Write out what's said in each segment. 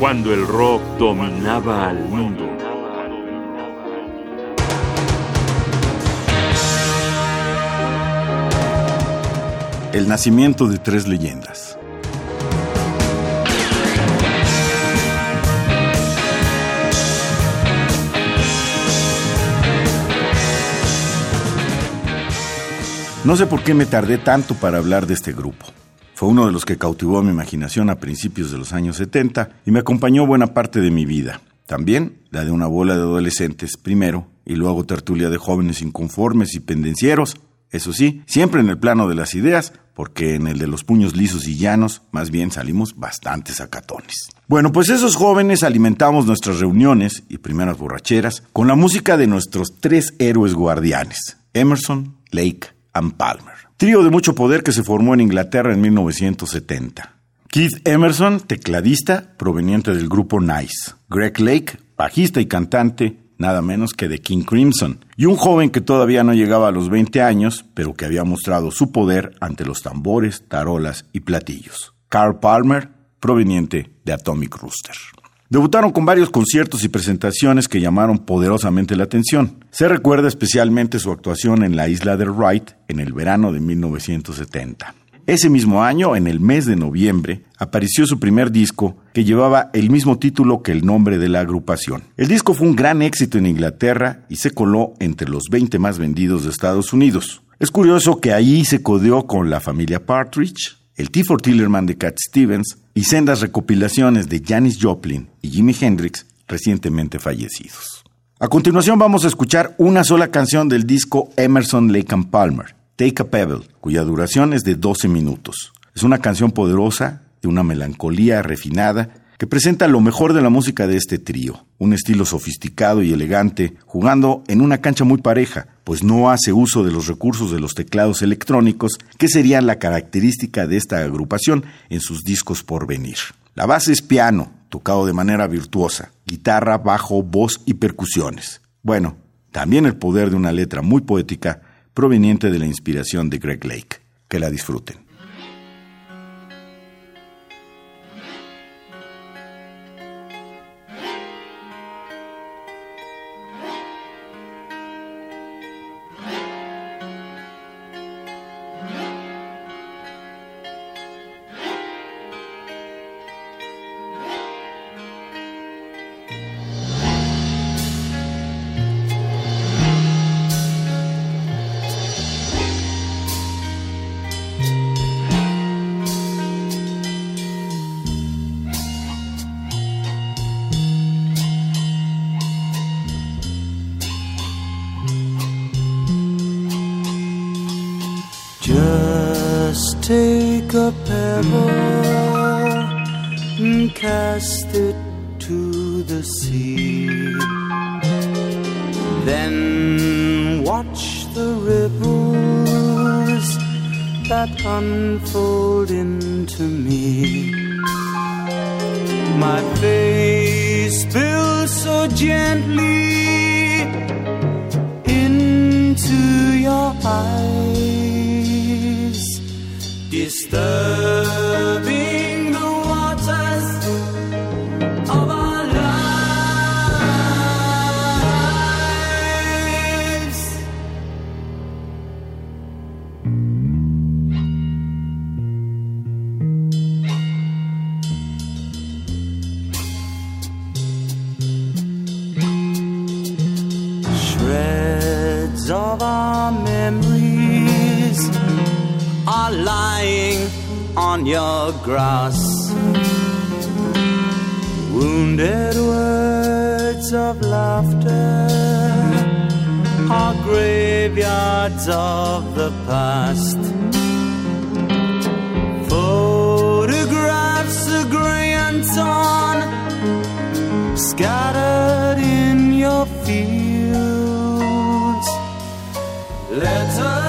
cuando el rock dominaba al mundo. El nacimiento de tres leyendas. No sé por qué me tardé tanto para hablar de este grupo. Fue uno de los que cautivó mi imaginación a principios de los años 70 y me acompañó buena parte de mi vida. También la de una bola de adolescentes primero y luego tertulia de jóvenes inconformes y pendencieros. Eso sí, siempre en el plano de las ideas, porque en el de los puños lisos y llanos, más bien salimos bastante sacatones. Bueno, pues esos jóvenes alimentamos nuestras reuniones y primeras borracheras con la música de nuestros tres héroes guardianes, Emerson, Lake and Palmer. Trío de mucho poder que se formó en Inglaterra en 1970. Keith Emerson, tecladista proveniente del grupo Nice. Greg Lake, bajista y cantante, nada menos que de King Crimson. Y un joven que todavía no llegaba a los 20 años, pero que había mostrado su poder ante los tambores, tarolas y platillos. Carl Palmer, proveniente de Atomic Rooster. Debutaron con varios conciertos y presentaciones que llamaron poderosamente la atención. Se recuerda especialmente su actuación en la isla de Wright en el verano de 1970. Ese mismo año, en el mes de noviembre, apareció su primer disco que llevaba el mismo título que el nombre de la agrupación. El disco fue un gran éxito en Inglaterra y se coló entre los 20 más vendidos de Estados Unidos. Es curioso que ahí se codeó con la familia Partridge, el T. for Tillerman de Cat Stevens y sendas recopilaciones de Janis Joplin y Jimi Hendrix recientemente fallecidos. A continuación vamos a escuchar una sola canción del disco Emerson, Lake and Palmer, Take a Pebble, cuya duración es de 12 minutos. Es una canción poderosa, de una melancolía refinada, que presenta lo mejor de la música de este trío, un estilo sofisticado y elegante, jugando en una cancha muy pareja, pues no hace uso de los recursos de los teclados electrónicos, que serían la característica de esta agrupación en sus discos por venir. La base es piano, tocado de manera virtuosa, guitarra, bajo, voz y percusiones. Bueno, también el poder de una letra muy poética proveniente de la inspiración de Greg Lake. Que la disfruten. And cast it to the sea. Then watch the ripples that unfold into me. My face spills so gently into your eyes, disturbing lying on your grass. Wounded words of laughter are graveyards of the past. Photographs are gray and torn, scattered in your fields. Letters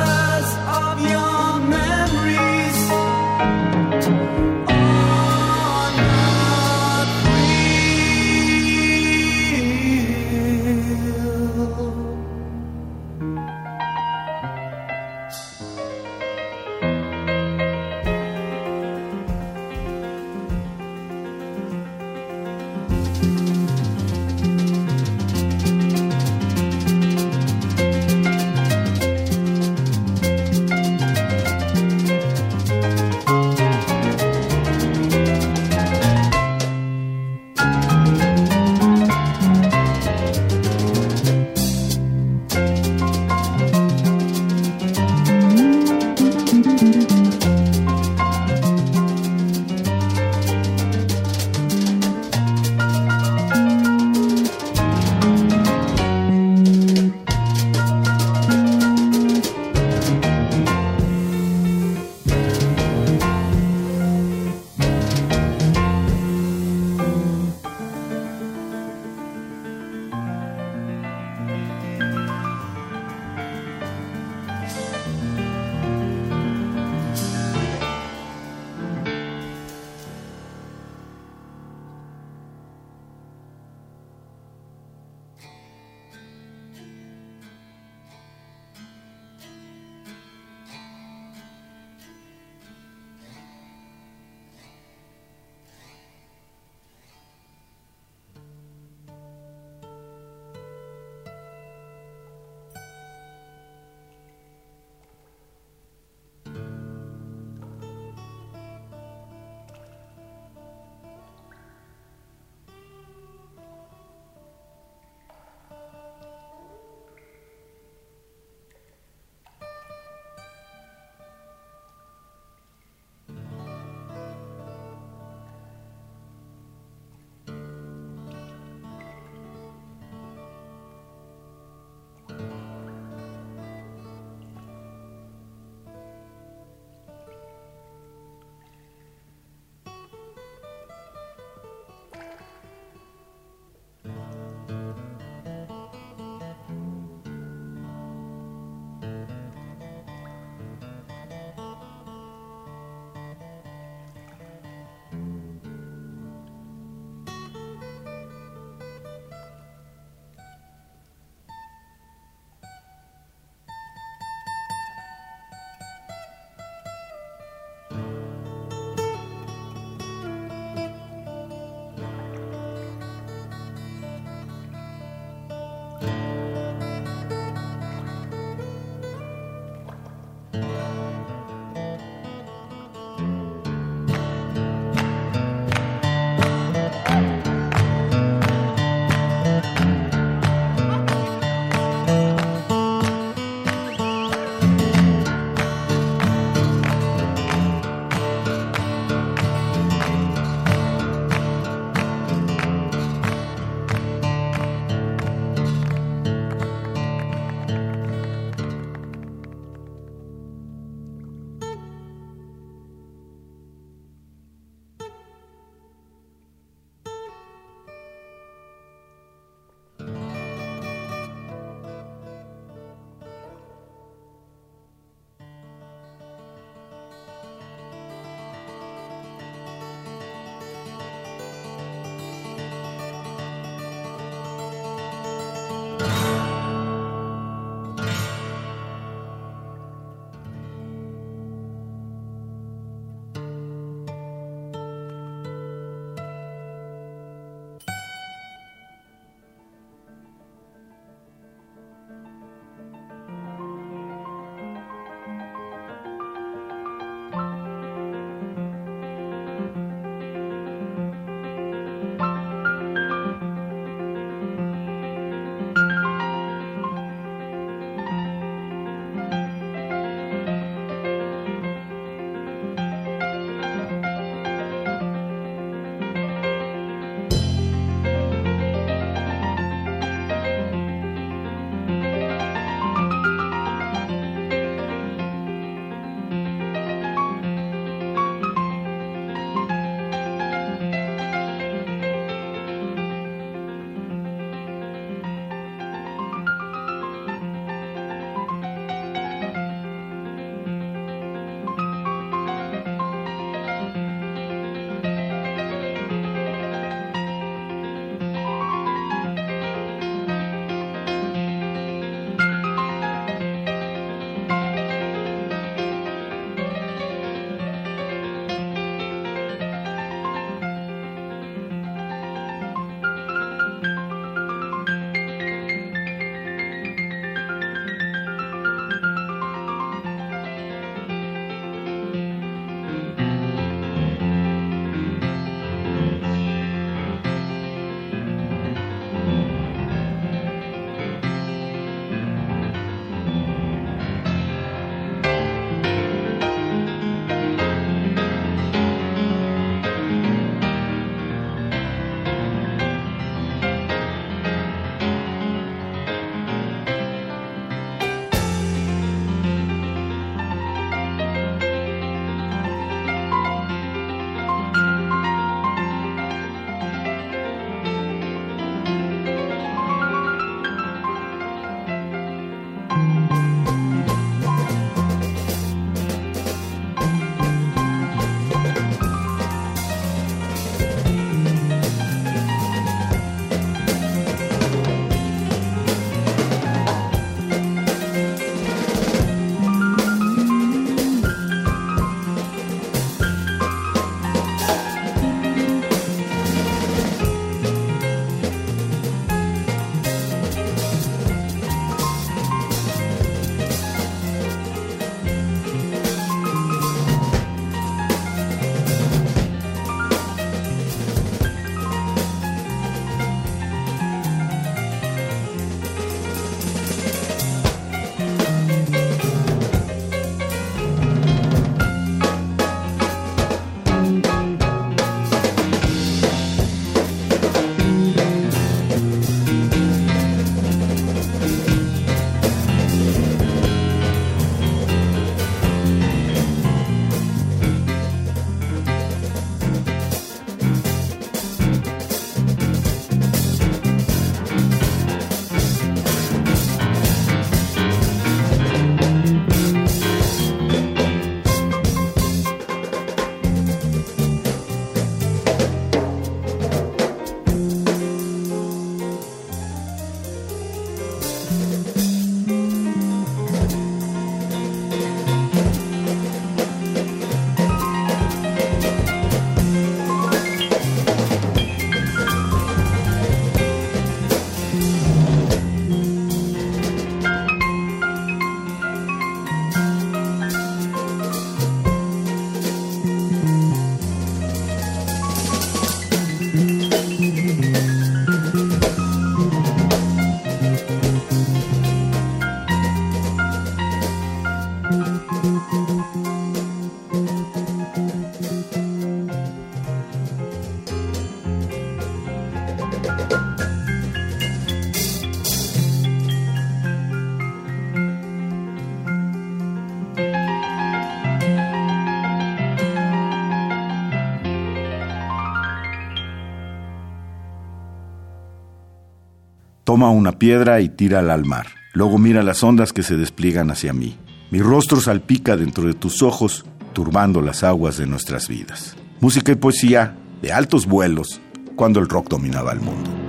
Toma una piedra y tírala al mar. Luego mira las ondas que se despliegan hacia mí. Mi rostro salpica dentro de tus ojos, turbando las aguas de nuestras vidas. Música y poesía de altos vuelos cuando el rock dominaba el mundo.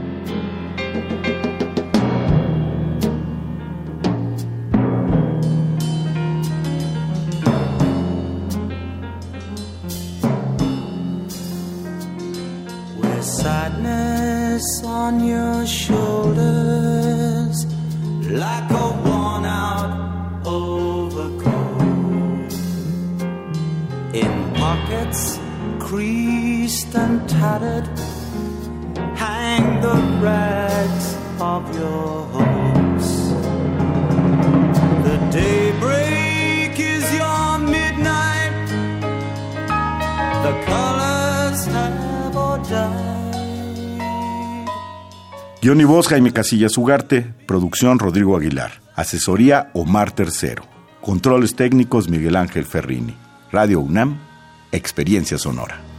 Creased and tattered hang the rags of your hopes. The daybreak is your midnight. The colors have all died Guión voz Jaime Casillas Ugarte, producción Rodrigo Aguilar, asesoría Omar Tercero, controles técnicos Miguel Ángel Ferrini, Radio UNAM, experiencia sonora.